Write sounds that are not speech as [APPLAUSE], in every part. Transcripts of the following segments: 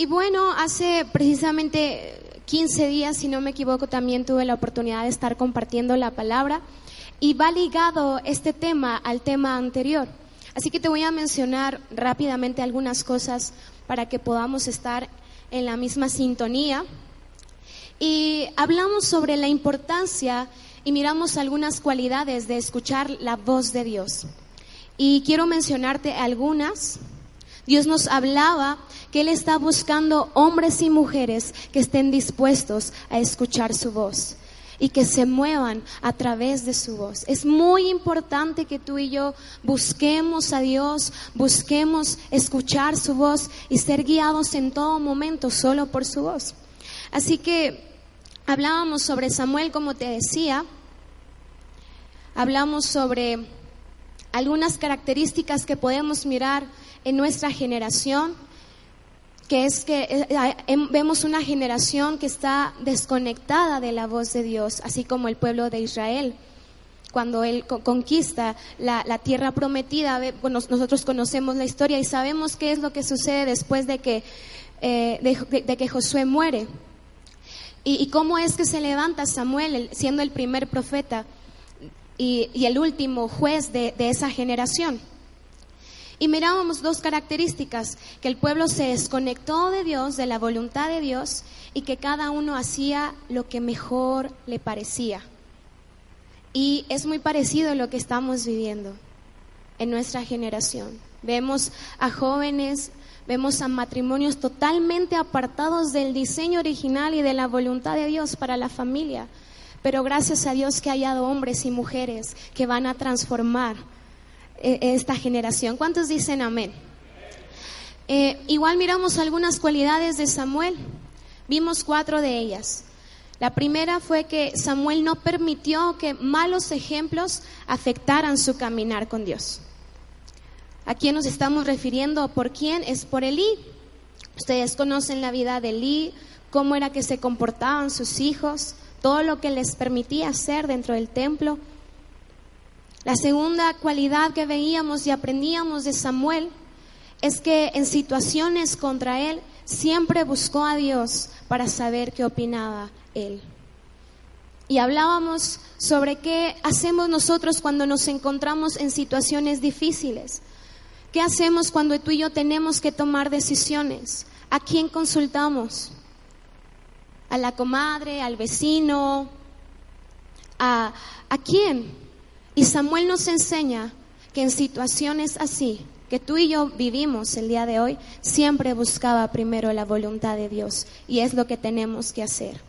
Y bueno, hace precisamente 15 días, si no me equivoco, también tuve la oportunidad de estar compartiendo la palabra y va ligado este tema al tema anterior. Así que te voy a mencionar rápidamente algunas cosas para que podamos estar en la misma sintonía. Y hablamos sobre la importancia y miramos algunas cualidades de escuchar la voz de Dios. Y quiero mencionarte algunas. Dios nos hablaba que Él está buscando hombres y mujeres que estén dispuestos a escuchar su voz y que se muevan a través de su voz. Es muy importante que tú y yo busquemos a Dios, busquemos escuchar su voz y ser guiados en todo momento solo por su voz. Así que hablábamos sobre Samuel, como te decía, hablamos sobre algunas características que podemos mirar en nuestra generación que es que eh, em, vemos una generación que está desconectada de la voz de Dios, así como el pueblo de Israel. Cuando Él conquista la, tierra prometida, nosotros conocemos la historia y sabemos qué es lo que sucede después de que, eh, de, que Josué muere. Y, cómo es que se levanta Samuel siendo el primer profeta y, el último juez de esa generación. Y mirábamos dos características, que el pueblo se desconectó de Dios, de la voluntad de Dios, y que cada uno hacía lo que mejor le parecía. Y es muy parecido a lo que estamos viviendo en nuestra generación. Vemos a jóvenes, vemos a matrimonios totalmente apartados del diseño original y de la voluntad de Dios para la familia. Pero gracias a Dios que ha hallado hombres y mujeres que van a transformar esta generación. ¿Cuántos dicen amén? Eh, igual miramos algunas cualidades de Samuel. Vimos cuatro de ellas. La primera fue que Samuel no permitió que malos ejemplos afectaran su caminar con Dios. ¿A quién nos estamos refiriendo? ¿Por quién? Es por Elí. Ustedes conocen la vida de Elí, cómo era que se comportaban sus hijos, todo lo que les permitía hacer dentro del templo. La segunda cualidad que veíamos y aprendíamos de Samuel es que en situaciones contra él siempre buscó a Dios para saber qué opinaba él. Y hablábamos sobre qué hacemos nosotros cuando nos encontramos en situaciones difíciles. ¿Qué hacemos cuando tú y yo tenemos que tomar decisiones? ¿A quién consultamos? ¿A la comadre? ¿Al vecino? ¿A, a quién? Y Samuel nos enseña que en situaciones así, que tú y yo vivimos el día de hoy, siempre buscaba primero la voluntad de Dios. Y es lo que tenemos que hacer.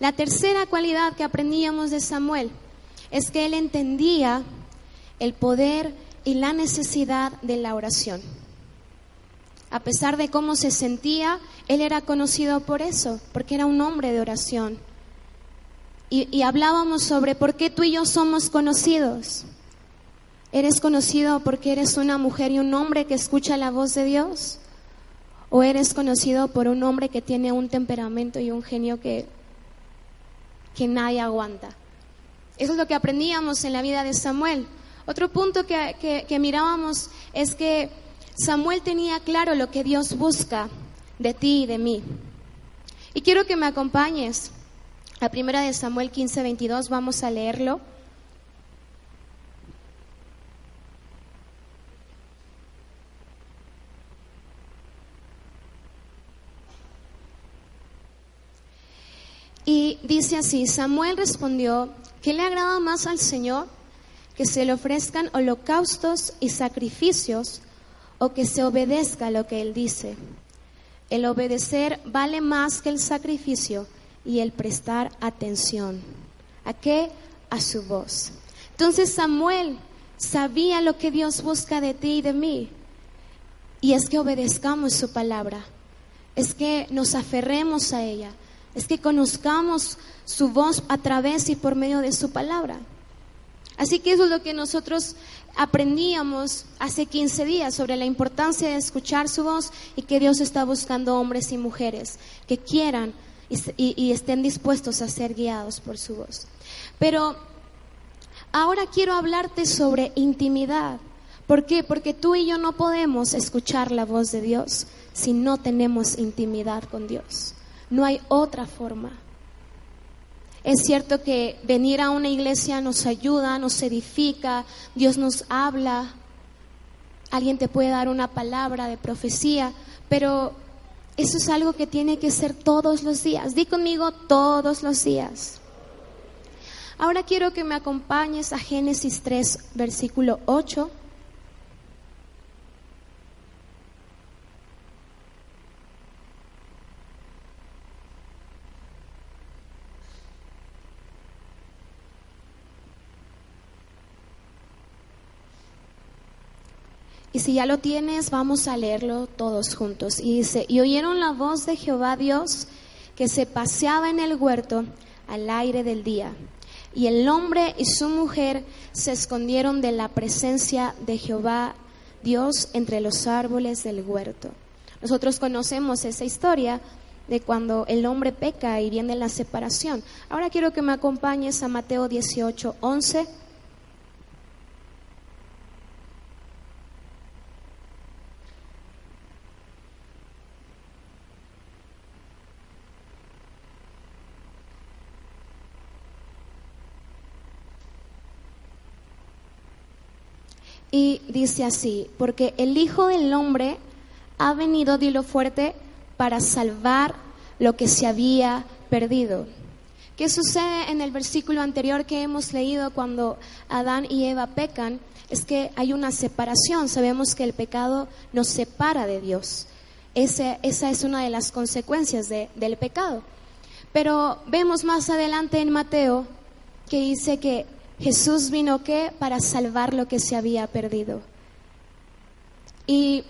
La tercera cualidad que aprendíamos de Samuel es que él entendía el poder y la necesidad de la oración. A pesar de cómo se sentía, él era conocido por eso, porque era un hombre de oración. Y, hablábamos sobre por qué tú y yo somos conocidos. ¿Eres conocido porque eres una mujer y un hombre que escucha la voz de Dios? ¿O eres conocido por un hombre que tiene un temperamento y un genio que, que nadie aguanta? Eso es lo que aprendíamos en la vida de Samuel. Otro punto que, que mirábamos es que Samuel tenía claro lo que Dios busca de ti y de mí. Y quiero que me acompañes la primera de Samuel 15, 22, vamos a leerlo. Y dice así, Samuel respondió, ¿qué le agrada más al Señor? Que se le ofrezcan holocaustos y sacrificios o que se obedezca lo que Él dice. El obedecer vale más que el sacrificio y el prestar atención. ¿A qué? A su voz. Entonces Samuel sabía lo que Dios busca de ti y de mí. Y es que obedezcamos su palabra. es que nos aferremos a ella, es que conozcamos su voz a través y por medio de su palabra. Así que eso es lo que nosotros aprendíamos hace 15 días sobre la importancia de escuchar su voz y que Dios está buscando hombres y mujeres que quieran y, estén dispuestos a ser guiados por su voz. Pero ahora quiero hablarte sobre intimidad. ¿Por qué? Porque tú y yo no podemos escuchar la voz de Dios si no tenemos intimidad con Dios. No hay otra forma. Es cierto que venir a una iglesia nos ayuda, nos edifica, Dios nos habla, alguien te puede dar una palabra de profecía, pero eso es algo que tiene que ser todos los días. Di conmigo todos los días. Ahora quiero que me acompañes a Génesis 3, versículo 8. Y si ya lo tienes, vamos a leerlo todos juntos. Y dice, y oyeron la voz de Jehová Dios que se paseaba en el huerto al aire del día. Y el hombre y su mujer se escondieron de la presencia de Jehová Dios entre los árboles del huerto. Nosotros conocemos esa historia de cuando el hombre peca y viene la separación. Ahora quiero que me acompañes a Mateo 18, 11 Y dice así, porque el Hijo del Hombre ha venido, dilo fuerte, para salvar lo que se había perdido. ¿Qué sucede en el versículo anterior que hemos leído cuando Adán y Eva pecan? Es que hay una separación. Sabemos que el pecado nos separa de Dios. esa es una de las consecuencias del pecado. Pero vemos más adelante en Mateo que dice que Jesús vino ¿qué? Para salvar lo que se había perdido. Y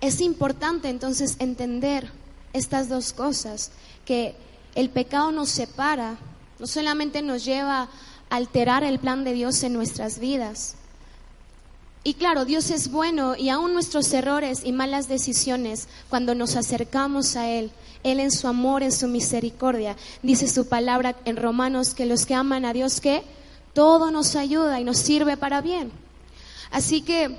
es importante entonces entender estas dos cosas, que el pecado nos separa, no solamente nos lleva a alterar el plan de Dios en nuestras vidas. Y claro, Dios es bueno y aún nuestros errores y malas decisiones, cuando nos acercamos a Él, él en su amor, en su misericordia, dice su palabra en Romanos que los que aman a Dios, que todo nos ayuda y nos sirve para bien. Así que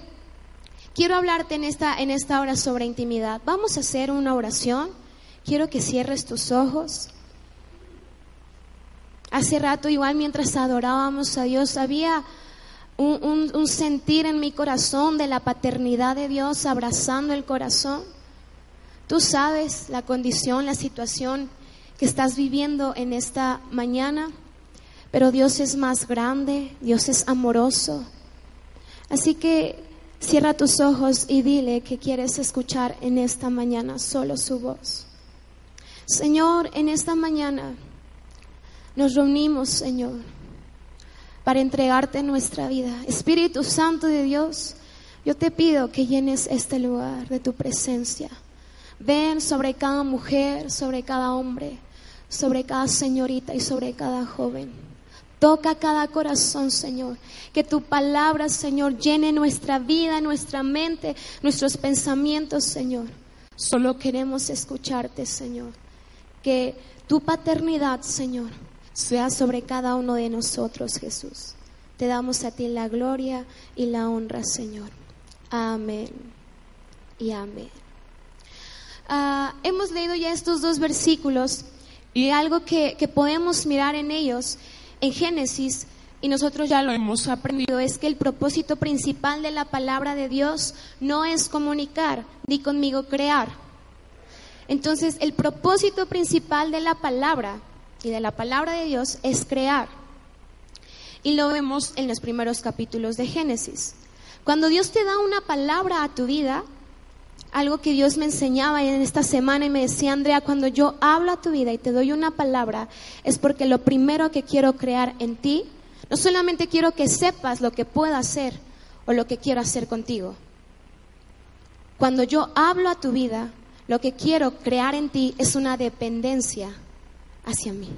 quiero hablarte en esta, en esta hora sobre intimidad. Vamos a hacer una oración. Quiero que cierres tus ojos. Hace rato, igual mientras adorábamos a Dios, había un, un sentir en mi corazón de la paternidad de Dios abrazando el corazón. Tú sabes la condición, la situación que estás viviendo en esta mañana, pero Dios es más grande, Dios es amoroso. Así que cierra tus ojos y dile que quieres escuchar en esta mañana solo su voz. Señor, en esta mañana nos reunimos, Señor, para entregarte nuestra vida. Espíritu Santo de Dios, yo te pido que llenes este lugar de tu presencia. Ven sobre cada mujer, sobre cada hombre, sobre cada señorita y sobre cada joven. Toca cada corazón, Señor. Que tu palabra, Señor, llene nuestra vida, nuestra mente, nuestros pensamientos, Señor. Solo queremos escucharte, Señor. Que tu paternidad, Señor, sea sobre cada uno de nosotros, Jesús. Te damos a ti la gloria y la honra, Señor. Amén y amén. Ah, hemos leído ya estos dos versículos y algo que, que podemos mirar en ellos en Génesis, y nosotros ya lo hemos aprendido, es que el propósito principal de la palabra de Dios no es comunicar, ni conmigo crear. Entonces, el propósito principal de la palabra y de la palabra de Dios es crear. Y lo vemos en los primeros capítulos de Génesis. Cuando Dios te da una palabra a tu vida, algo que Dios me enseñaba en esta semana y me decía, Andrea, cuando yo hablo a tu vida y te doy una palabra, es porque lo primero que quiero crear en ti, no solamente quiero que sepas lo que puedo hacer o lo que quiero hacer contigo. Cuando yo hablo a tu vida, lo que quiero crear en ti es una dependencia hacia mí.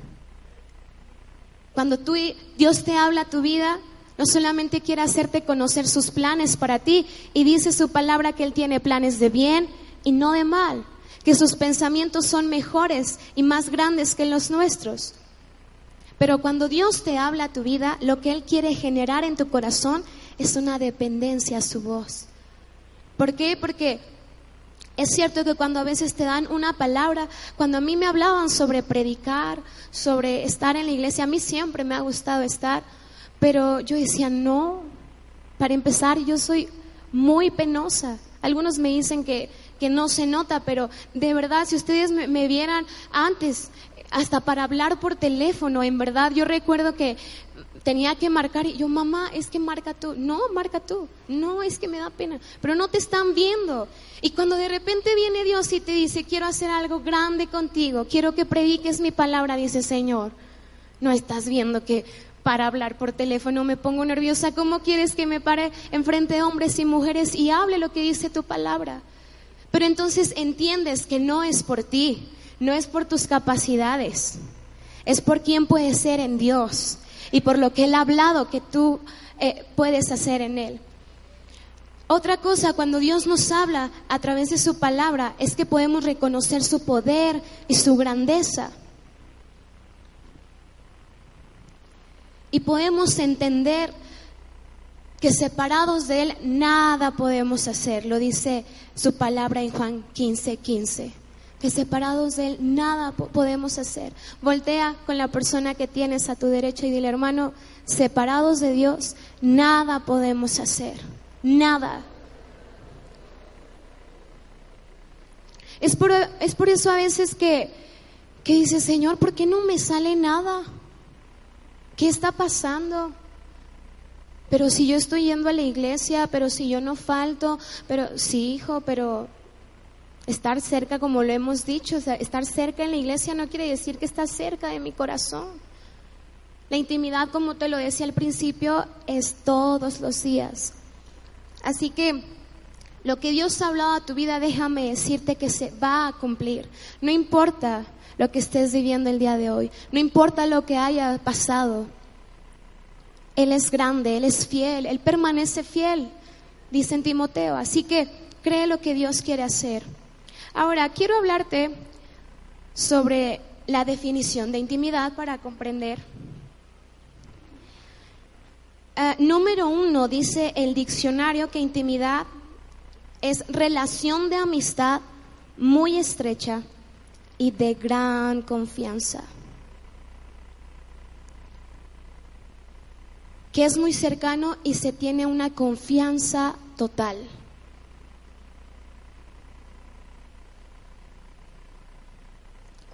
Cuando tú, Dios te habla a tu vida, no solamente quiere hacerte conocer sus planes para ti y dice su palabra que Él tiene planes de bien y no de mal, que sus pensamientos son mejores y más grandes que los nuestros. Pero cuando Dios te habla a tu vida, lo que Él quiere generar en tu corazón es una dependencia a su voz. ¿Por qué? Porque es cierto que cuando a veces te dan una palabra, cuando a mí me hablaban sobre predicar, sobre estar en la iglesia, a mí siempre me ha gustado estar, pero yo decía, no, para empezar yo soy muy penosa. Algunos me dicen que, que no se nota, pero de verdad, si ustedes me vieran antes, hasta para hablar por teléfono, en verdad, yo recuerdo que tenía que marcar y yo, mamá, es que marca tú. No, marca tú. No, es que me da pena. Pero no te están viendo. Y cuando de repente viene Dios y te dice, quiero hacer algo grande contigo, quiero que prediques mi palabra, dice Señor, no estás viendo que para hablar por teléfono me pongo nerviosa. ¿Cómo quieres que me pare enfrente de hombres y mujeres y hable lo que dice tu palabra? Pero entonces entiendes que no es por ti, no es por tus capacidades, es por quién puedes ser en Dios y por lo que Él ha hablado que tú eh, puedes hacer en Él. Otra cosa, cuando Dios nos habla a través de su palabra, es que podemos reconocer su poder y su grandeza. Y podemos entender que separados de Él nada podemos hacer. Lo dice su palabra en Juan 15, 15 separados de Él nada podemos hacer. Voltea con la persona que tienes a tu derecha y dile, hermano, separados de Dios, nada podemos hacer. Nada. Es por, es por eso a veces que, que dice, Señor, ¿por qué no me sale nada? ¿Qué está pasando? Pero si yo estoy yendo a la iglesia, pero si yo no falto, pero sí, hijo, pero Estar cerca, como lo hemos dicho, estar cerca en la iglesia no quiere decir que estás cerca de mi corazón. La intimidad, como te lo decía al principio, es todos los días. Así que lo que Dios ha hablado a tu vida, déjame decirte que se va a cumplir. No importa lo que estés viviendo el día de hoy, no importa lo que haya pasado. Él es grande, Él es fiel, Él permanece fiel, dice en Timoteo. Así que cree lo que Dios quiere hacer. Ahora, quiero hablarte sobre la definición de intimidad para comprender. Eh, número uno, dice el diccionario que intimidad es relación de amistad muy estrecha y de gran confianza. Que es muy cercano y se tiene una confianza total.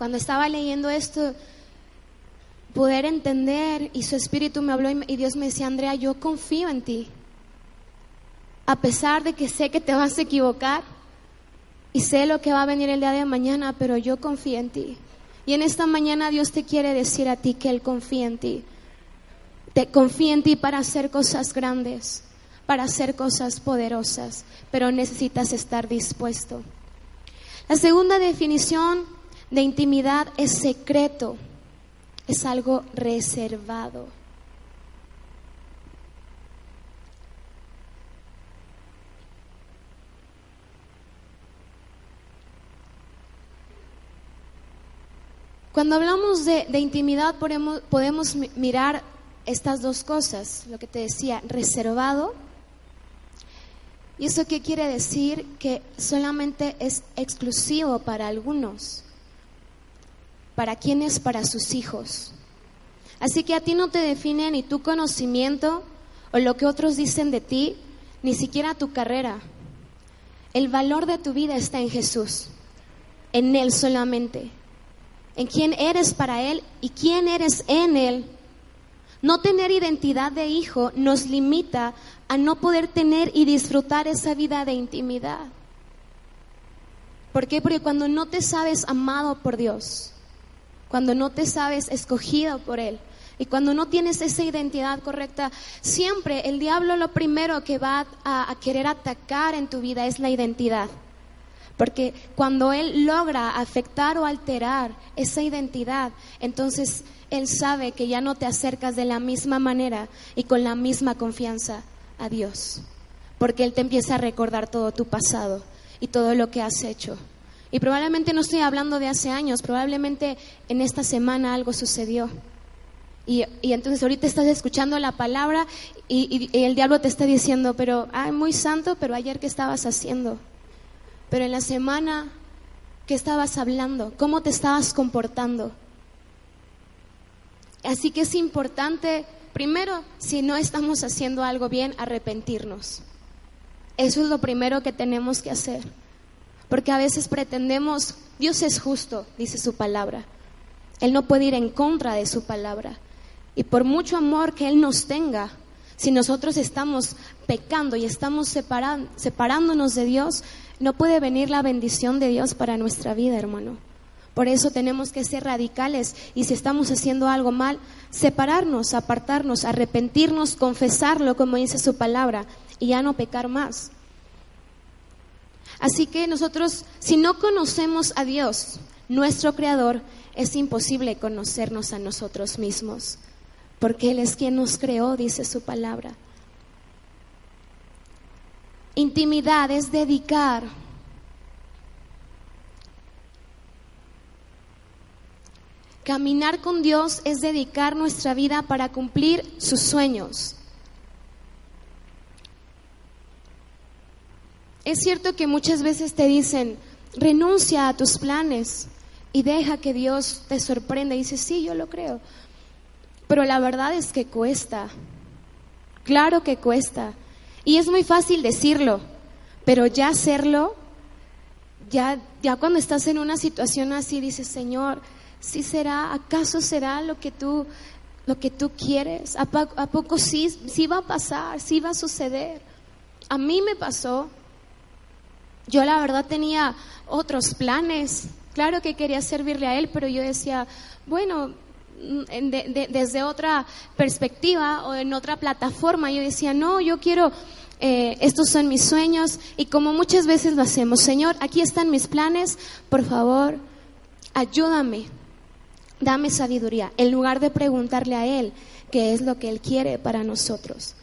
Cuando estaba leyendo esto, poder entender y su espíritu me habló y Dios me decía, Andrea, yo confío en ti. A pesar de que sé que te vas a equivocar y sé lo que va a venir el día de mañana, pero yo confío en ti. Y en esta mañana Dios te quiere decir a ti que Él confía en ti. Te confía en ti para hacer cosas grandes, para hacer cosas poderosas, pero necesitas estar dispuesto. La segunda definición de intimidad es secreto, es algo reservado. Cuando hablamos de, intimidad podemos, podemos mirar estas dos cosas, lo que te decía, reservado. ¿Y eso qué quiere decir? Que solamente es exclusivo para algunos. ¿Para quiénes? Para sus hijos. Así que a ti no te define ni tu conocimiento o lo que otros dicen de ti, ni siquiera tu carrera. El valor de tu vida está en Jesús, en Él solamente, en quién eres para Él y quién eres en Él. No tener identidad de hijo nos limita a no poder tener y disfrutar esa vida de intimidad. ¿Por qué? Porque cuando no te sabes amado por Dios, cuando no te sabes escogido por Él. Y cuando no tienes esa identidad correcta, siempre el diablo lo primero que va a, querer atacar en tu vida es la identidad. Porque cuando Él logra afectar o alterar esa identidad, entonces Él sabe que ya no te acercas de la misma manera y con la misma confianza a Dios. Porque Él te empieza a recordar todo tu pasado y todo lo que has hecho. Y probablemente no estoy hablando de hace años, probablemente en esta semana algo sucedió. Y, entonces ahorita estás escuchando la palabra y, el diablo te está diciendo, pero, ay, muy santo, pero ayer qué estabas haciendo. Pero en la semana, ¿qué estabas hablando? ¿Cómo te estabas comportando? Así que es importante, primero, si no estamos haciendo algo bien, arrepentirnos. Eso es lo primero que tenemos que hacer. Porque a veces pretendemos, Dios es justo, dice su palabra. Él no puede ir en contra de su palabra. Y por mucho amor que Él nos tenga, si nosotros estamos pecando y estamos separándonos de Dios, no puede venir la bendición de Dios para nuestra vida, hermano. Por eso tenemos que ser radicales y si estamos haciendo algo mal, separarnos, apartarnos, arrepentirnos, confesarlo como dice su palabra y ya no pecar más. Así que nosotros, si no conocemos a Dios, nuestro Creador, es imposible conocernos a nosotros mismos porque Él es quien nos creó, dice su palabra. Intimidad es dedicar. Caminar con Dios es dedicar nuestra vida para cumplir sus sueños. Es cierto que muchas veces te dicen, renuncia a tus planes y deja que Dios te sorprenda. Y dices, sí, yo lo creo. Pero la verdad es que cuesta. Claro que cuesta. Y es muy fácil decirlo, pero ya hacerlo, ya, ya cuando estás en una situación así, dices, Señor, ¿sí será? ¿Acaso será lo que tú, lo que tú quieres? ¿A, poco sí, sí va a pasar? ¿Sí va a suceder? A mí me pasó. Yo la verdad tenía otros planes. Claro que quería servirle a Él, pero yo decía, bueno, desde otra perspectiva o en otra plataforma. Yo decía, no, yo quiero, eh, estos son mis sueños y como muchas veces lo hacemos, Señor, aquí están mis planes, por favor, ayúdame, dame sabiduría, en lugar de preguntarle a Él qué es lo que Él quiere para nosotros.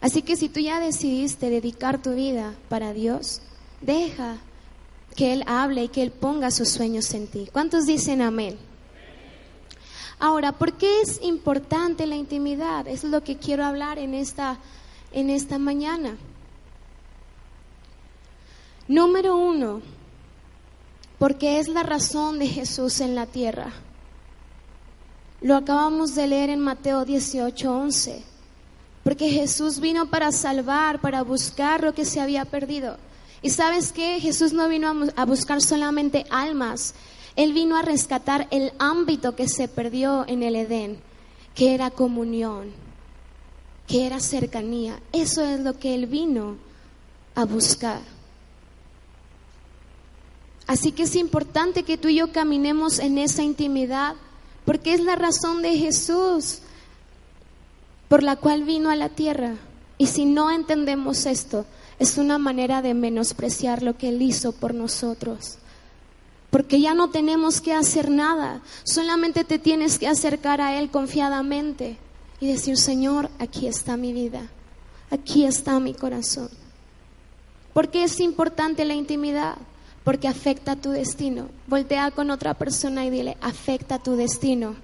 Así que si tú ya decidiste dedicar tu vida para Dios, deja que Él hable y que Él ponga sus sueños en ti. ¿Cuántos dicen amén? Ahora, ¿por qué es importante la intimidad? Eso es lo que quiero hablar en esta, en esta mañana. Número uno, porque es la razón de Jesús en la tierra. Lo acabamos de leer en Mateo 18, 11. Porque Jesús vino para salvar, para buscar lo que se había perdido. Y sabes que Jesús no vino a buscar solamente almas, él vino a rescatar el ámbito que se perdió en el Edén, que era comunión, que era cercanía. Eso es lo que Él vino a buscar. Así que es importante que tú y yo caminemos en esa intimidad, porque es la razón de Jesús por la cual vino a la tierra. Y si no entendemos esto, es una manera de menospreciar lo que Él hizo por nosotros porque ya no tenemos que hacer nada, solamente te tienes que acercar a Él confiadamente y decir, Señor, aquí está mi vida, aquí está mi corazón. Porque es importante la intimidad? Porque afecta tu destino. Voltea con otra persona y dile, afecta tu destino.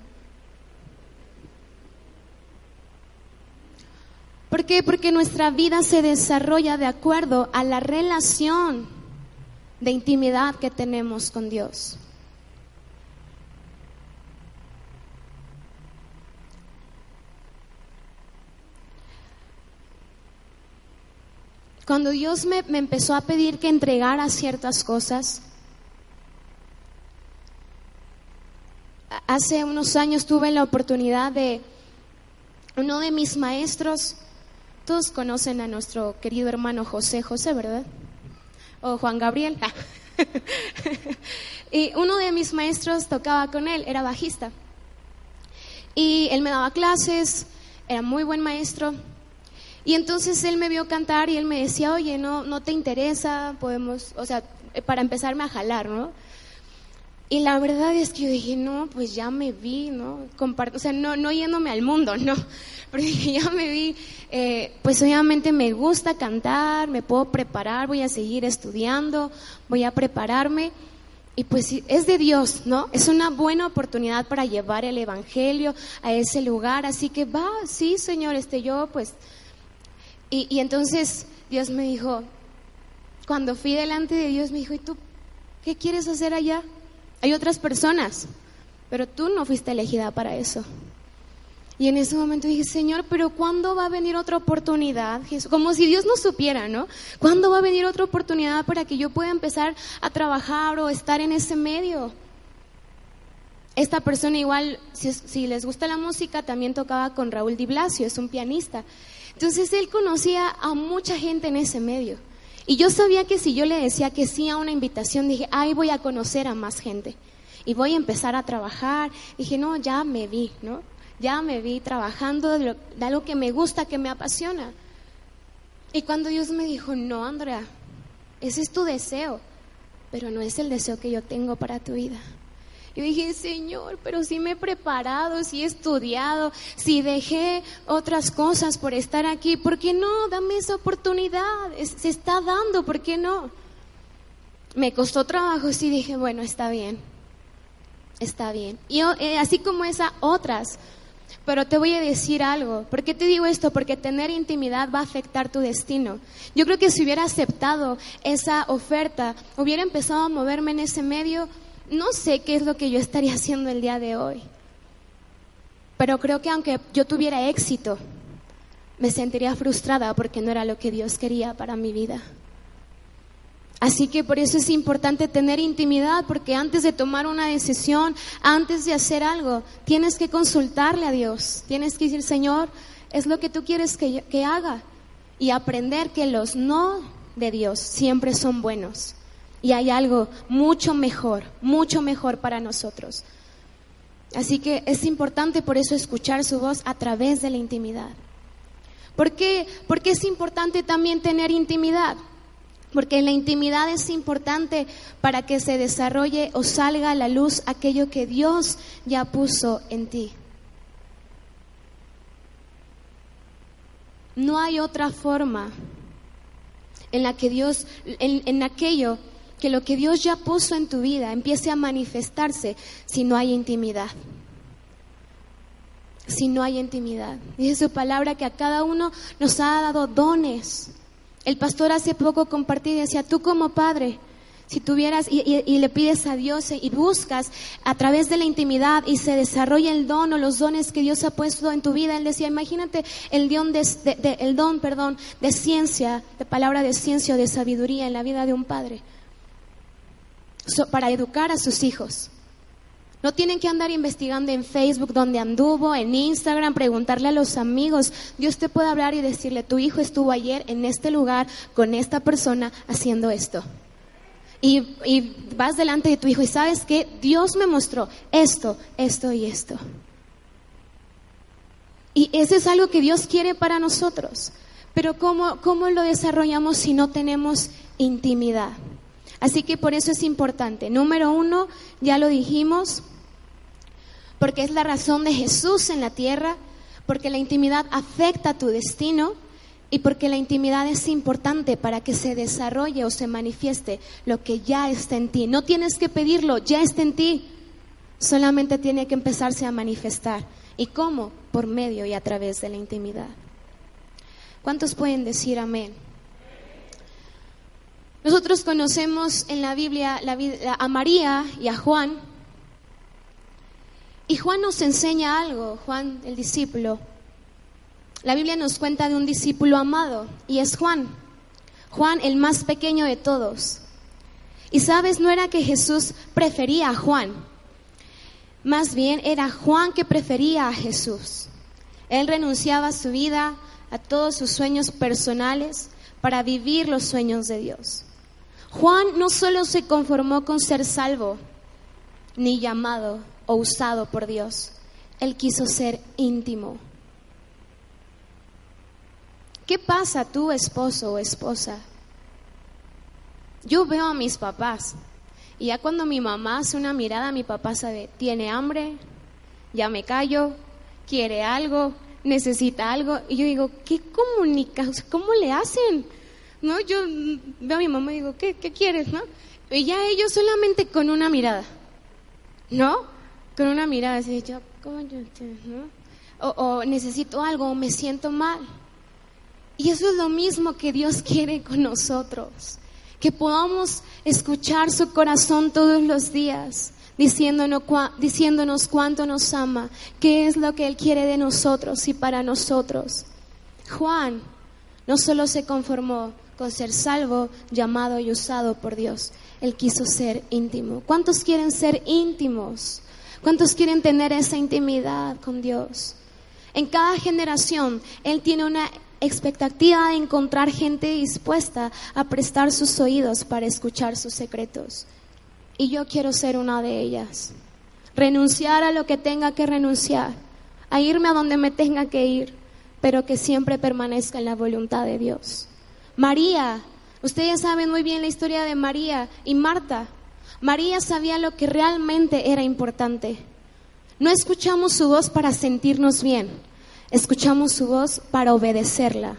¿Por qué? Porque nuestra vida se desarrolla de acuerdo a la relación de intimidad que tenemos con Dios. Cuando Dios me, empezó a pedir que entregara ciertas cosas, hace unos años tuve la oportunidad de uno de mis maestros, todos conocen a nuestro querido hermano José José, ¿verdad? o Juan Gabriel. [LAUGHS] y uno de mis maestros tocaba con él, era bajista. Y él me daba clases, era muy buen maestro. Y entonces él me vio cantar y él me decía, oye, no, no te interesa, podemos, o sea, para empezarme a jalar, ¿no? Y la verdad es que yo dije, no, pues ya me vi, ¿no? o sea, no, no yéndome al mundo, [LAUGHS] no. Pero dije, ya me vi, eh, pues obviamente me gusta cantar, me puedo preparar, voy a seguir estudiando, voy a prepararme. Y pues es de Dios, ¿no? Es una buena oportunidad para llevar el Evangelio a ese lugar. Así que va, sí, Señor, este yo pues... Y, y entonces Dios me dijo, cuando fui delante de Dios, me dijo, ¿y tú qué quieres hacer allá? Hay otras personas, pero tú no fuiste elegida para eso. Y en ese momento dije, Señor, pero ¿cuándo va a venir otra oportunidad? Como si Dios no supiera, ¿no? ¿Cuándo va a venir otra oportunidad para que yo pueda empezar a trabajar o estar en ese medio? Esta persona igual, si, les gusta la música, también tocaba con Raúl Di Blasio, es un pianista. Entonces él conocía a mucha gente en ese medio. Y yo sabía que si yo le decía que sí a una invitación, dije, ay, voy a conocer a más gente. Y voy a empezar a trabajar. Dije, no, ya me vi, ¿no? Ya me vi trabajando de, algo que me gusta, que me apasiona. Y cuando Dios me dijo, no, Andrea, ese es tu deseo, pero no es el deseo que yo tengo para tu vida. Yo dije, Señor, pero si me he preparado, si he estudiado, si dejé otras cosas por estar aquí, ¿por qué no? Dame esa oportunidad, se está dando, ¿por qué no? Me costó trabajo, sí dije, bueno, está bien, está bien. Y eh, así como esas otras, pero te voy a decir algo. ¿Por qué te digo esto? Porque tener intimidad va a afectar tu destino. Yo creo que si hubiera aceptado esa oferta, hubiera empezado a moverme en ese medio, no sé qué es lo que yo estaría haciendo el día de hoy, pero creo que aunque yo tuviera éxito, me sentiría frustrada porque no era lo que Dios quería para mi vida. Así que por eso es importante tener intimidad, porque antes de tomar una decisión, antes de hacer algo, tienes que consultarle a Dios. Tienes que decir, Señor, es lo que tú quieres que, que haga. Y aprender que los no de Dios siempre son buenos y hay algo mucho mejor, mucho mejor para nosotros. Así que es importante por eso escuchar su voz a través de la intimidad. ¿Por qué? Porque es importante también tener intimidad. Porque la intimidad es importante para que se desarrolle o salga a la luz aquello que Dios ya puso en ti. No hay otra forma en la que Dios, en, en aquello que lo que Dios ya puso en tu vida empiece a manifestarse si no hay intimidad. Si no hay intimidad. Dice su palabra que a cada uno nos ha dado dones. El pastor hace poco compartí y decía, tú como padre, si tuvieras y, le pides a Dios y buscas a través de la intimidad y se desarrolla el don o los dones que Dios ha puesto en tu vida, él decía, imagínate el don de, el don, de ciencia, de palabra de ciencia o de sabiduría en la vida de un padre para educar a sus hijos. No tienen que andar investigando en Facebook donde anduvo, en Instagram, preguntarle a los amigos. Dios te puede hablar y decirle, tu hijo estuvo ayer en este lugar con esta persona haciendo esto. Y, vas delante de tu hijo y sabes que Dios me mostró esto, esto y esto. Y eso es algo que Dios quiere para nosotros. Pero ¿cómo, cómo lo desarrollamos si no tenemos intimidad? Así que por eso es importante. Número uno, ya lo dijimos, porque es la razón de Jesús en la tierra, porque la intimidad afecta tu destino y porque la intimidad es importante para que se desarrolle o se manifieste lo que ya está en ti. No tienes que pedirlo, ya está en ti. Solamente tiene que empezarse a manifestar. ¿Y cómo? Por medio y a través de la intimidad. ¿Cuántos pueden decir amén? Nosotros conocemos en la Biblia a María y a Juan. Y Juan nos enseña algo, Juan el discípulo. La Biblia nos cuenta de un discípulo amado y es Juan. Juan el más pequeño de todos. Y sabes, no era que Jesús prefería a Juan. Más bien era Juan que prefería a Jesús. Él renunciaba a su vida, a todos sus sueños personales para vivir los sueños de Dios. Juan no solo se conformó con ser salvo, ni llamado o usado por Dios, él quiso ser íntimo. ¿Qué pasa tú, esposo o esposa? Yo veo a mis papás y ya cuando mi mamá hace una mirada, mi papá sabe, tiene hambre, ya me callo, quiere algo, necesita algo. Y yo digo, ¿qué comunicación? ¿Cómo le hacen? ¿No? Yo veo a mi mamá y digo, ¿qué, qué quieres? ¿No? Y ya ellos solamente con una mirada, ¿no? Con una mirada, así, yo, ¿no? O, o necesito algo, o me siento mal. Y eso es lo mismo que Dios quiere con nosotros que podamos escuchar su corazón todos los días, diciéndonos, diciéndonos cuánto nos ama, qué es lo que Él quiere de nosotros y para nosotros. Juan no solo se conformó con ser salvo, llamado y usado por Dios, Él quiso ser íntimo. ¿Cuántos quieren ser íntimos? ¿Cuántos quieren tener esa intimidad con Dios? En cada generación, Él tiene una expectativa de encontrar gente dispuesta a prestar sus oídos para escuchar sus secretos. Y yo quiero ser una de ellas. Renunciar a lo que tenga que renunciar, a irme a donde me tenga que ir, pero que siempre permanezca en la voluntad de Dios. María, ustedes saben muy bien la historia de María y Marta. María sabía lo que realmente era importante. No escuchamos su voz para sentirnos bien escuchamos su voz para obedecerla.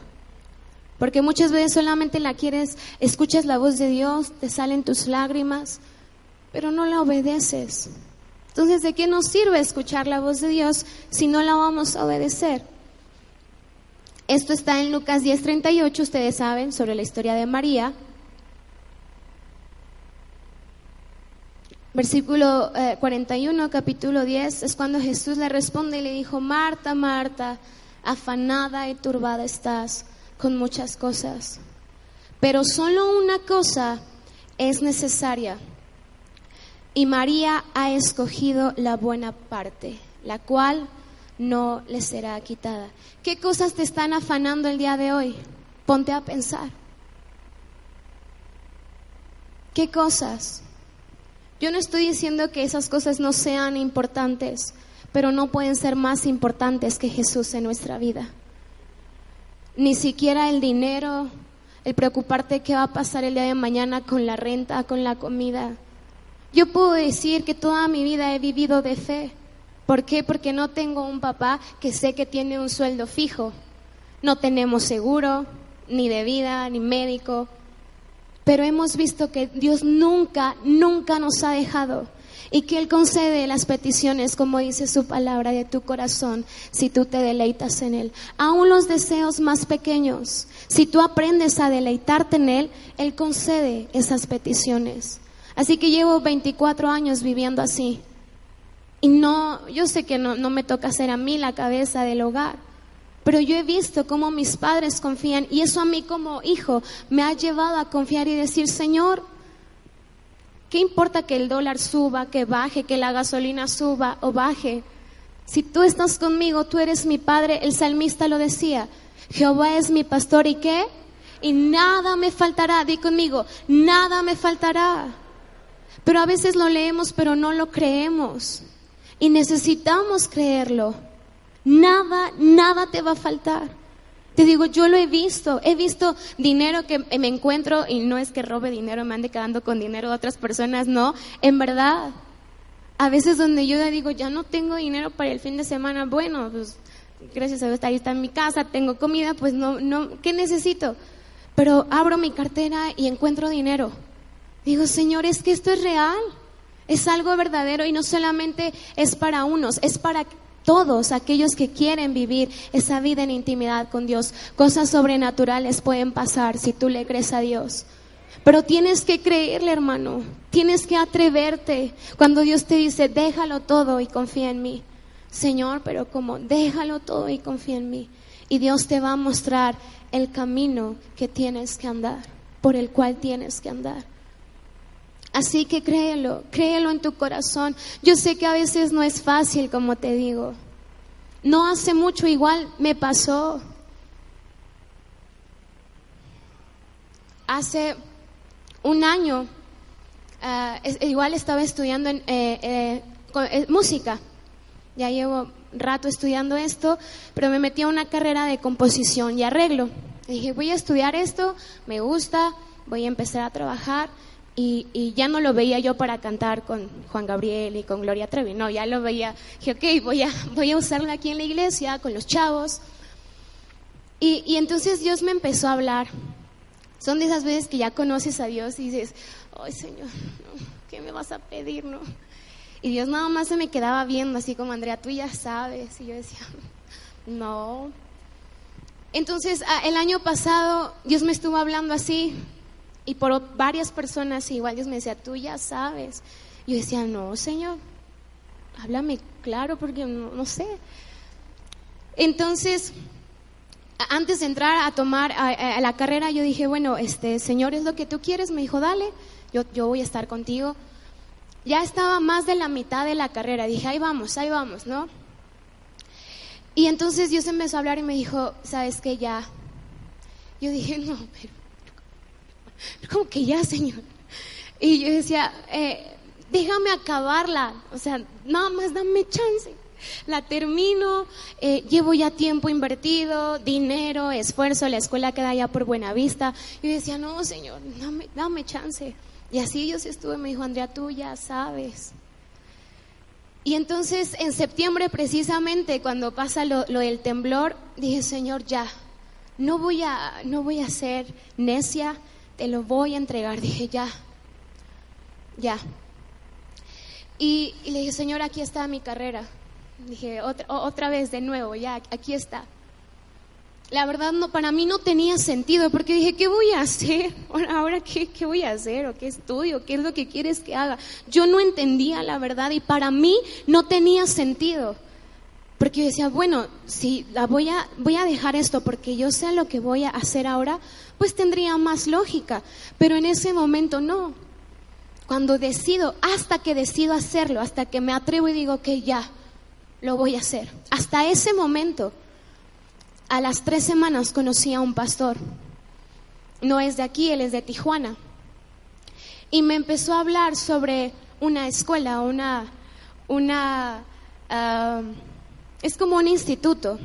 Porque muchas veces solamente la quieres, escuchas la voz de Dios, te salen tus lágrimas, pero no la obedeces. Entonces, ¿de qué nos sirve escuchar la voz de Dios si no la vamos a obedecer? Esto está en Lucas 10:38, ustedes saben, sobre la historia de María. Versículo 41, eh, capítulo 10, es cuando Jesús le responde y le dijo, Marta, Marta, afanada y turbada estás con muchas cosas, pero solo una cosa es necesaria. Y María ha escogido la buena parte, la cual no le será quitada. ¿Qué cosas te están afanando el día de hoy? Ponte a pensar. ¿Qué cosas? Yo no estoy diciendo que esas cosas no sean importantes, pero no pueden ser más importantes que Jesús en nuestra vida. Ni siquiera el dinero, el preocuparte qué va a pasar el día de mañana con la renta, con la comida. Yo puedo decir que toda mi vida he vivido de fe. ¿Por qué? Porque no tengo un papá que sé que tiene un sueldo fijo. No tenemos seguro, ni de vida, ni médico. Pero hemos visto que Dios nunca, nunca nos ha dejado y que Él concede las peticiones, como dice su palabra, de tu corazón, si tú te deleitas en Él. Aún los deseos más pequeños, si tú aprendes a deleitarte en Él, Él concede esas peticiones. Así que llevo 24 años viviendo así. Y no, yo sé que no, me toca ser a mí la cabeza del hogar, pero yo he visto cómo mis padres confían y eso a mí como hijo me ha llevado a confiar y decir, Señor, ¿qué importa que el dólar suba, que baje, que la gasolina suba o baje? Si tú estás conmigo, tú eres mi padre, el salmista lo decía, Jehová es mi pastor y qué? Y nada me faltará, di conmigo, nada me faltará. Pero a veces lo leemos, pero no lo creemos. Y necesitamos creerlo. Nada, nada te va a faltar. Te digo, yo lo he visto, he visto dinero que me encuentro y no es que robe dinero, me ande quedando con dinero de otras personas, no, en verdad. A veces donde yo digo, ya no tengo dinero para el fin de semana, bueno, pues gracias a Dios ahí está en mi casa, tengo comida, pues no, no, ¿qué necesito? Pero abro mi cartera y encuentro dinero. Digo, Señor, es que esto es real, es algo verdadero y no solamente es para unos, es para todos aquellos que quieren vivir esa vida en intimidad con Dios. Cosas sobrenaturales pueden pasar si tú le crees a Dios. Pero tienes que creerle, hermano. Tienes que atreverte. Cuando Dios te dice, déjalo todo y confía en mí. Señor, pero como, déjalo todo y confía en mí. Y Dios te va a mostrar el camino que tienes que andar, por el cual tienes que andar. Así que créelo, créelo en tu corazón. Yo sé que a veces no es fácil, como te digo. No hace mucho igual me pasó. Hace un año, ah, igual estaba estudiando eh, eh, eh, música. Ya llevo rato estudiando esto, pero me metí a una carrera de composición y arreglo. dije, voy a estudiar esto, me gusta, voy a empezar a trabajar y, ya no lo veía yo para cantar con Juan Gabriel y con Gloria Trevi, no, ya lo veía, dije, ok, voy a, [LAUGHS] voy a usarla aquí en la iglesia con los chavos. Y, y entonces Dios me empezó a hablar. Son de esas veces que ya conoces a Dios y dices, ay Señor, ¿qué me vas a pedir? No? Y Dios nada más se me quedaba viendo, así como Andrea, tú ya sabes. Y yo decía, [LAUGHS] no. Entonces, el año pasado Dios me estuvo hablando así, y por varias personas igual Dios me decía, tú ya sabes. Yo decía, no, Señor, háblame claro porque no, sé. Entonces, antes de entrar a tomar a, la carrera, yo dije, bueno, este, Señor, es lo que tú quieres. Me dijo, dale, yo, yo voy a estar contigo. Ya estaba más de la mitad de la carrera. Dije, ahí vamos, ahí vamos, ¿no? Y entonces Dios empezó a hablar y me dijo, ¿sabes qué? Ya. Yo dije, no, pero como que ya, Señor. Y yo decía, eh, déjame acabarla, o sea, nada más dame chance. La termino, eh, llevo ya tiempo invertido, dinero, esfuerzo, la escuela queda ya por buena vista. Y yo decía, no, Señor, dame, dame chance. Y así Dios estuve, me dijo, Andrea, tú ya sabes. Y entonces en septiembre precisamente, cuando pasa lo, lo del temblor, dije, Señor, ya, no voy a, no voy a ser necia, te lo voy a entregar. Dije, ya, ya. Y, le dije, Señor, aquí está mi carrera. Dije, otra, otra vez, de nuevo, ya, aquí está. La verdad, no, para mí no tenía sentido, porque dije, ¿qué voy a hacer? Ahora, ¿qué, ¿qué voy a hacer? ¿O qué estudio? ¿Qué es lo que quieres que haga? Yo no entendía la verdad y para mí no tenía sentido. Porque yo decía, bueno, si la voy a, voy a dejar esto porque yo sé lo que voy a hacer ahora, pues tendría más lógica. Pero en ese momento no. Cuando decido, hasta que decido hacerlo, hasta que me atrevo y digo que ya, lo voy a hacer. Hasta ese momento, a las tres semanas conocí a un pastor. No es de aquí, él es de Tijuana. Y me empezó a hablar sobre una escuela, una, una, ah, es como un instituto.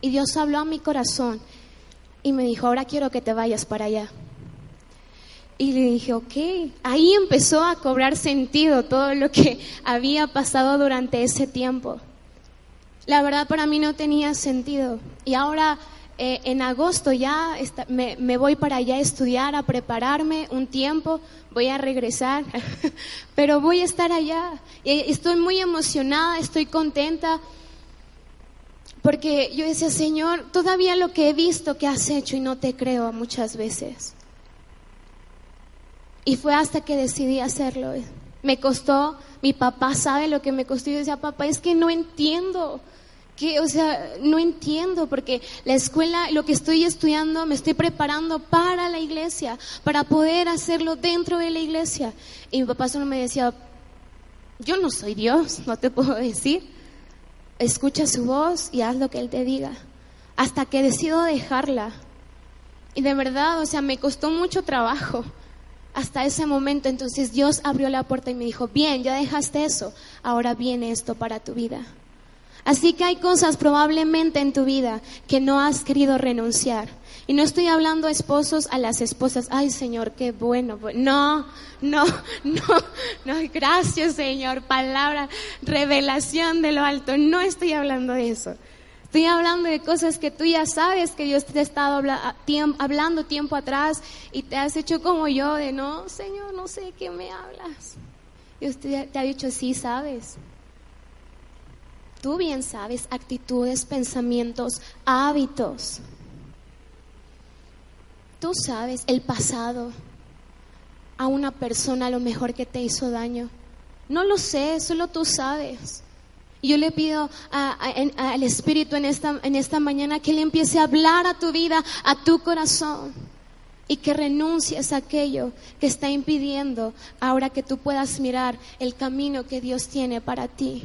Y Dios habló a mi corazón y me dijo, ahora quiero que te vayas para allá. Y le dije, ok, ahí empezó a cobrar sentido todo lo que [LAUGHS] había pasado durante ese tiempo. La verdad para mí no tenía sentido. Y ahora eh, en agosto ya me, me, voy para allá a estudiar, a prepararme un tiempo, voy a regresar, [LAUGHS] pero voy a estar allá. Y estoy muy emocionada, estoy contenta porque yo decía, Señor, todavía lo que he visto que has hecho y no te creo muchas veces. Y fue hasta que decidí hacerlo. Me costó, mi papá sabe lo que me costó. Yo decía, papá, es que no entiendo. Que, o sea, no entiendo porque la escuela, lo que estoy estudiando, me estoy preparando para la iglesia, para poder hacerlo dentro de la iglesia. Y mi papá solo me decía, yo no soy Dios, no te puedo decir escucha su voz y haz lo que Él te diga. Hasta que decido dejarla. Y de verdad, o sea, me costó mucho trabajo hasta ese momento. Entonces Dios abrió la puerta y me dijo, bien, ya dejaste eso, ahora viene esto para tu vida. Así que hay cosas probablemente en tu vida que no has querido renunciar. Y no estoy hablando esposos a las esposas, ay Señor, qué bueno. No, no, [LAUGHS] no, no, gracias Señor, palabra, revelación de lo alto. No estoy hablando de eso. Estoy hablando de cosas que tú ya sabes que Dios te ha estado hablando tiempo atrás y te has hecho como yo de no, Señor, no sé qué me hablas. Dios te, te ha dicho, sí, sabes. Tú bien sabes actitudes, pensamientos, hábitos. Tú sabes el pasado a una persona a lo mejor que te hizo daño. No lo sé, solo tú sabes. Yo le pido al Espíritu en esta, en esta mañana que le empiece a hablar a tu vida, a tu corazón, y que renuncies a aquello que está impidiendo ahora que tú puedas mirar el camino que Dios tiene para ti.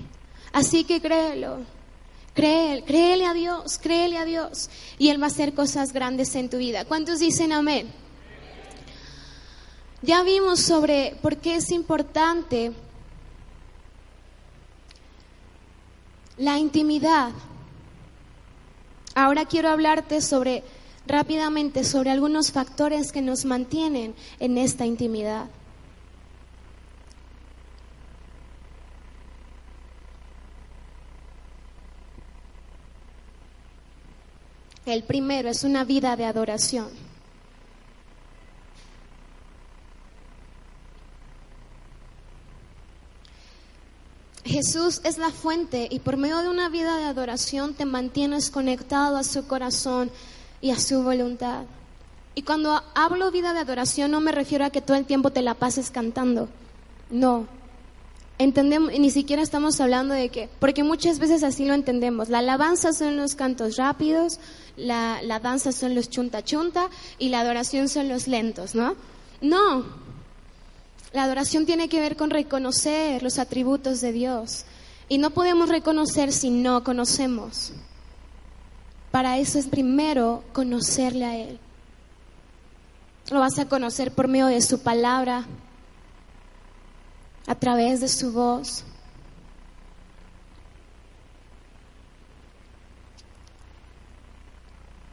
Así que créelo. Créele, créele a Dios, créele a Dios. Y Él va a hacer cosas grandes en tu vida. ¿Cuántos dicen amén? Ya vimos sobre por qué es importante la intimidad. Ahora quiero hablarte sobre rápidamente sobre algunos factores que nos mantienen en esta intimidad. El primero es una vida de adoración. Jesús es la fuente y por medio de una vida de adoración te mantienes conectado a su corazón y a su voluntad. Y cuando hablo vida de adoración no me refiero a que todo el tiempo te la pases cantando. No. Entendemos, ni siquiera estamos hablando de que, porque muchas veces así lo entendemos. La alabanza son los cantos rápidos, la, la danza son los chunta chunta y la adoración son los lentos, ¿no? No, la adoración tiene que ver con reconocer los atributos de Dios. Y no podemos reconocer si no conocemos. Para eso es primero conocerle a Él. Lo vas a conocer por medio de su palabra, a través de su voz.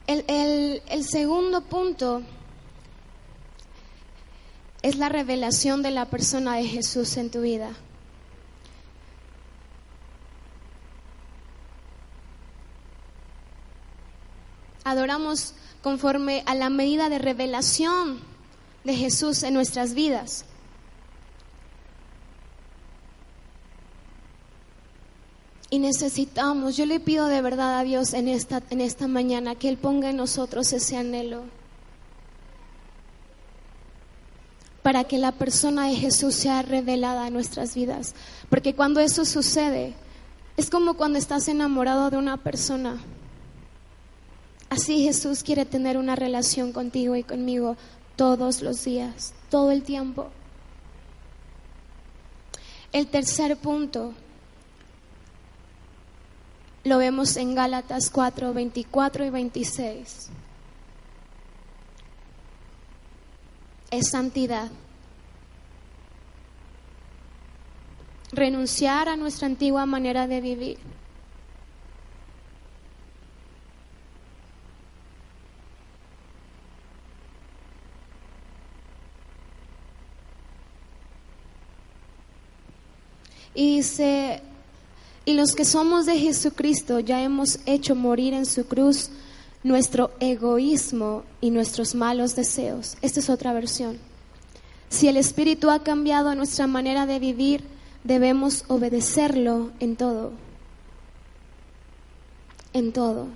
El, el segundo punto es la revelación de la persona de Jesús en tu vida. Adoramos conforme a la medida de revelación de Jesús en nuestras vidas. Y necesitamos, yo le pido de verdad a Dios en esta, en esta mañana que Él ponga en nosotros ese anhelo para que la persona de Jesús sea revelada en nuestras vidas. Porque cuando eso sucede, es como cuando estás enamorado de una persona. Así Jesús quiere tener una relación contigo y conmigo todos los días, todo el tiempo. El tercer punto lo vemos en Gálatas 4, 24 y 26. es santidad. Renunciar a nuestra antigua manera de vivir. Y dice, y los que somos de Jesucristo ya hemos hecho morir en su cruz nuestro egoísmo y nuestros malos deseos. Esta es otra versión. Si el Espíritu ha cambiado nuestra manera de vivir, debemos obedecerlo en todo. En todo.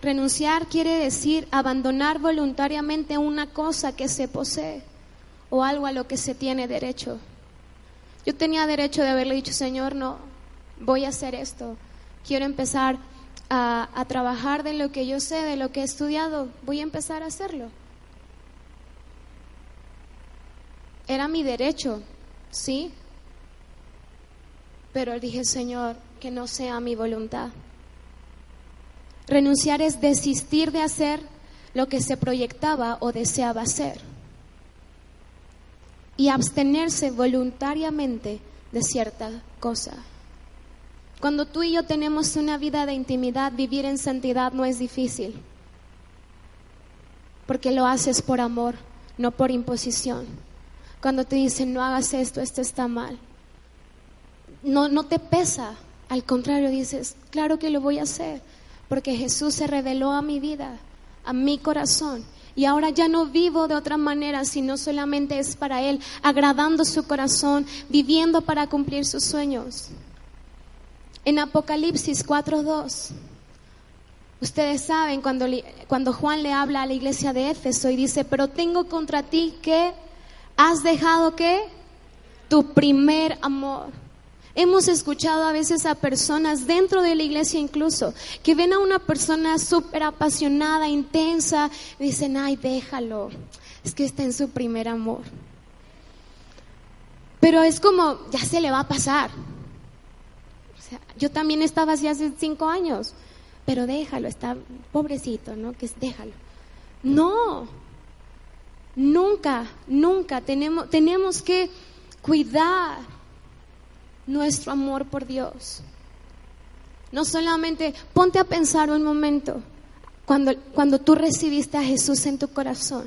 Renunciar quiere decir abandonar voluntariamente una cosa que se posee o algo a lo que se tiene derecho. Yo tenía derecho de haberle dicho, Señor, no, voy a hacer esto. Quiero empezar a, trabajar de lo que yo sé, de lo que he estudiado, voy a empezar a hacerlo. Era mi derecho, sí, pero dije, Señor, que no sea mi voluntad. Renunciar es desistir de hacer lo que se proyectaba o deseaba hacer. Y abstenerse voluntariamente de cierta cosa. Cuando tú y yo tenemos una vida de intimidad, vivir en santidad no es difícil, porque lo haces por amor, no por imposición. Cuando te dicen, no hagas esto, esto está mal, no, no te pesa, al contrario dices, claro que lo voy a hacer, porque Jesús se reveló a mi vida, a mi corazón. Y ahora ya no vivo de otra manera, sino solamente es para Él, agradando su corazón, viviendo para cumplir sus sueños. En Apocalipsis 4.2, ustedes saben cuando, cuando Juan le habla a la iglesia de Éfeso y dice, pero tengo contra ti que has dejado que tu primer amor. Hemos escuchado a veces a personas dentro de la iglesia incluso que ven a una persona súper apasionada, intensa, y dicen, ay, déjalo, es que está en su primer amor. Pero es como, ya se le va a pasar, yo también estaba así hace cinco años, pero déjalo, está pobrecito, ¿no? Que déjalo. No, nunca, nunca tenemos, tenemos que cuidar nuestro amor por Dios. no solamente ponte a pensar un momento cuando, cuando tú recibiste a Jesús en tu corazón.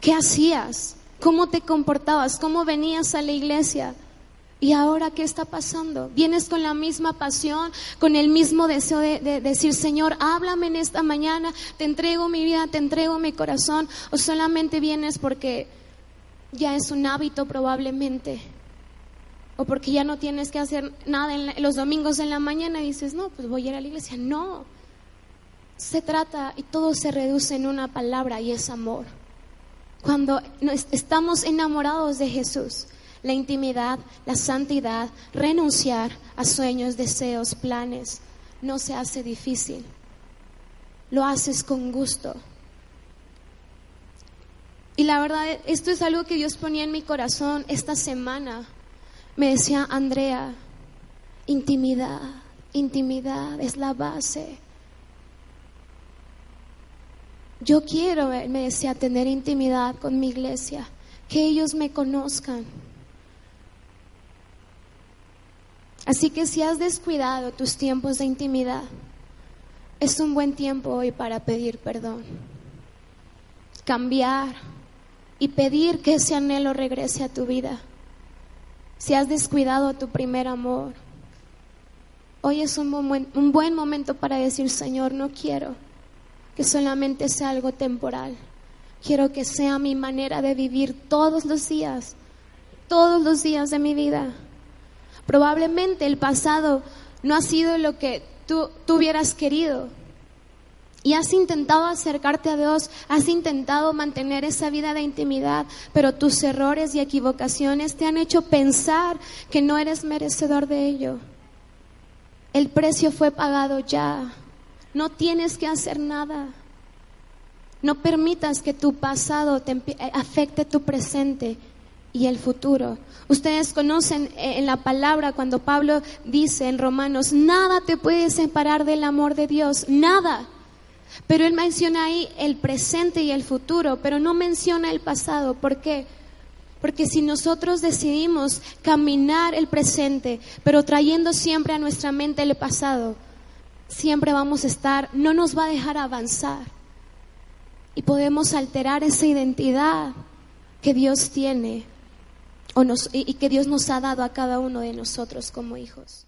¿Qué hacías? ¿Cómo te comportabas? ¿Cómo venías a la iglesia? ¿Y ahora qué está pasando? ¿Vienes con la misma pasión, con el mismo deseo de, decir, Señor, háblame en esta mañana, te entrego mi vida, te entrego mi corazón? ¿O solamente vienes porque ya es un hábito probablemente? ¿O porque ya no tienes que hacer nada en los domingos en la mañana y dices, no, pues voy a ir a la iglesia? No. Se trata y todo se reduce en una palabra y es amor. Cuando estamos enamorados de Jesús, la intimidad, la santidad, renunciar a sueños, deseos, planes, no se hace difícil. Lo haces con gusto. Y la verdad, esto es algo que Dios ponía en mi corazón esta semana. Me decía, Andrea, intimidad, intimidad es la base. Yo quiero, me decía, tener intimidad con mi iglesia, que ellos me conozcan. Así que si has descuidado tus tiempos de intimidad, es un buen tiempo hoy para pedir perdón, cambiar y pedir que ese anhelo regrese a tu vida. Si has descuidado tu primer amor, hoy es un buen, un buen momento para decir, Señor, no quiero que solamente sea algo temporal. Quiero que sea mi manera de vivir todos los días, todos los días de mi vida. Probablemente el pasado no ha sido lo que tú, hubieras querido. Y has intentado acercarte a Dios, has intentado mantener esa vida de intimidad, pero tus errores y equivocaciones te han hecho pensar que no eres merecedor de ello. El precio fue pagado ya. No tienes que hacer nada. No permitas que tu pasado te afecte tu presente y el futuro. Ustedes conocen eh, en la palabra cuando Pablo dice en Romanos, nada te puede separar del amor de Dios, nada. Pero él menciona ahí el presente y el futuro, pero no menciona el pasado. ¿Por qué? Porque si nosotros decidimos caminar el presente, pero trayendo siempre a nuestra mente el pasado, siempre vamos a estar, no nos va a dejar avanzar. Y podemos alterar esa identidad que Dios tiene y que Dios nos ha dado a cada uno de nosotros como hijos.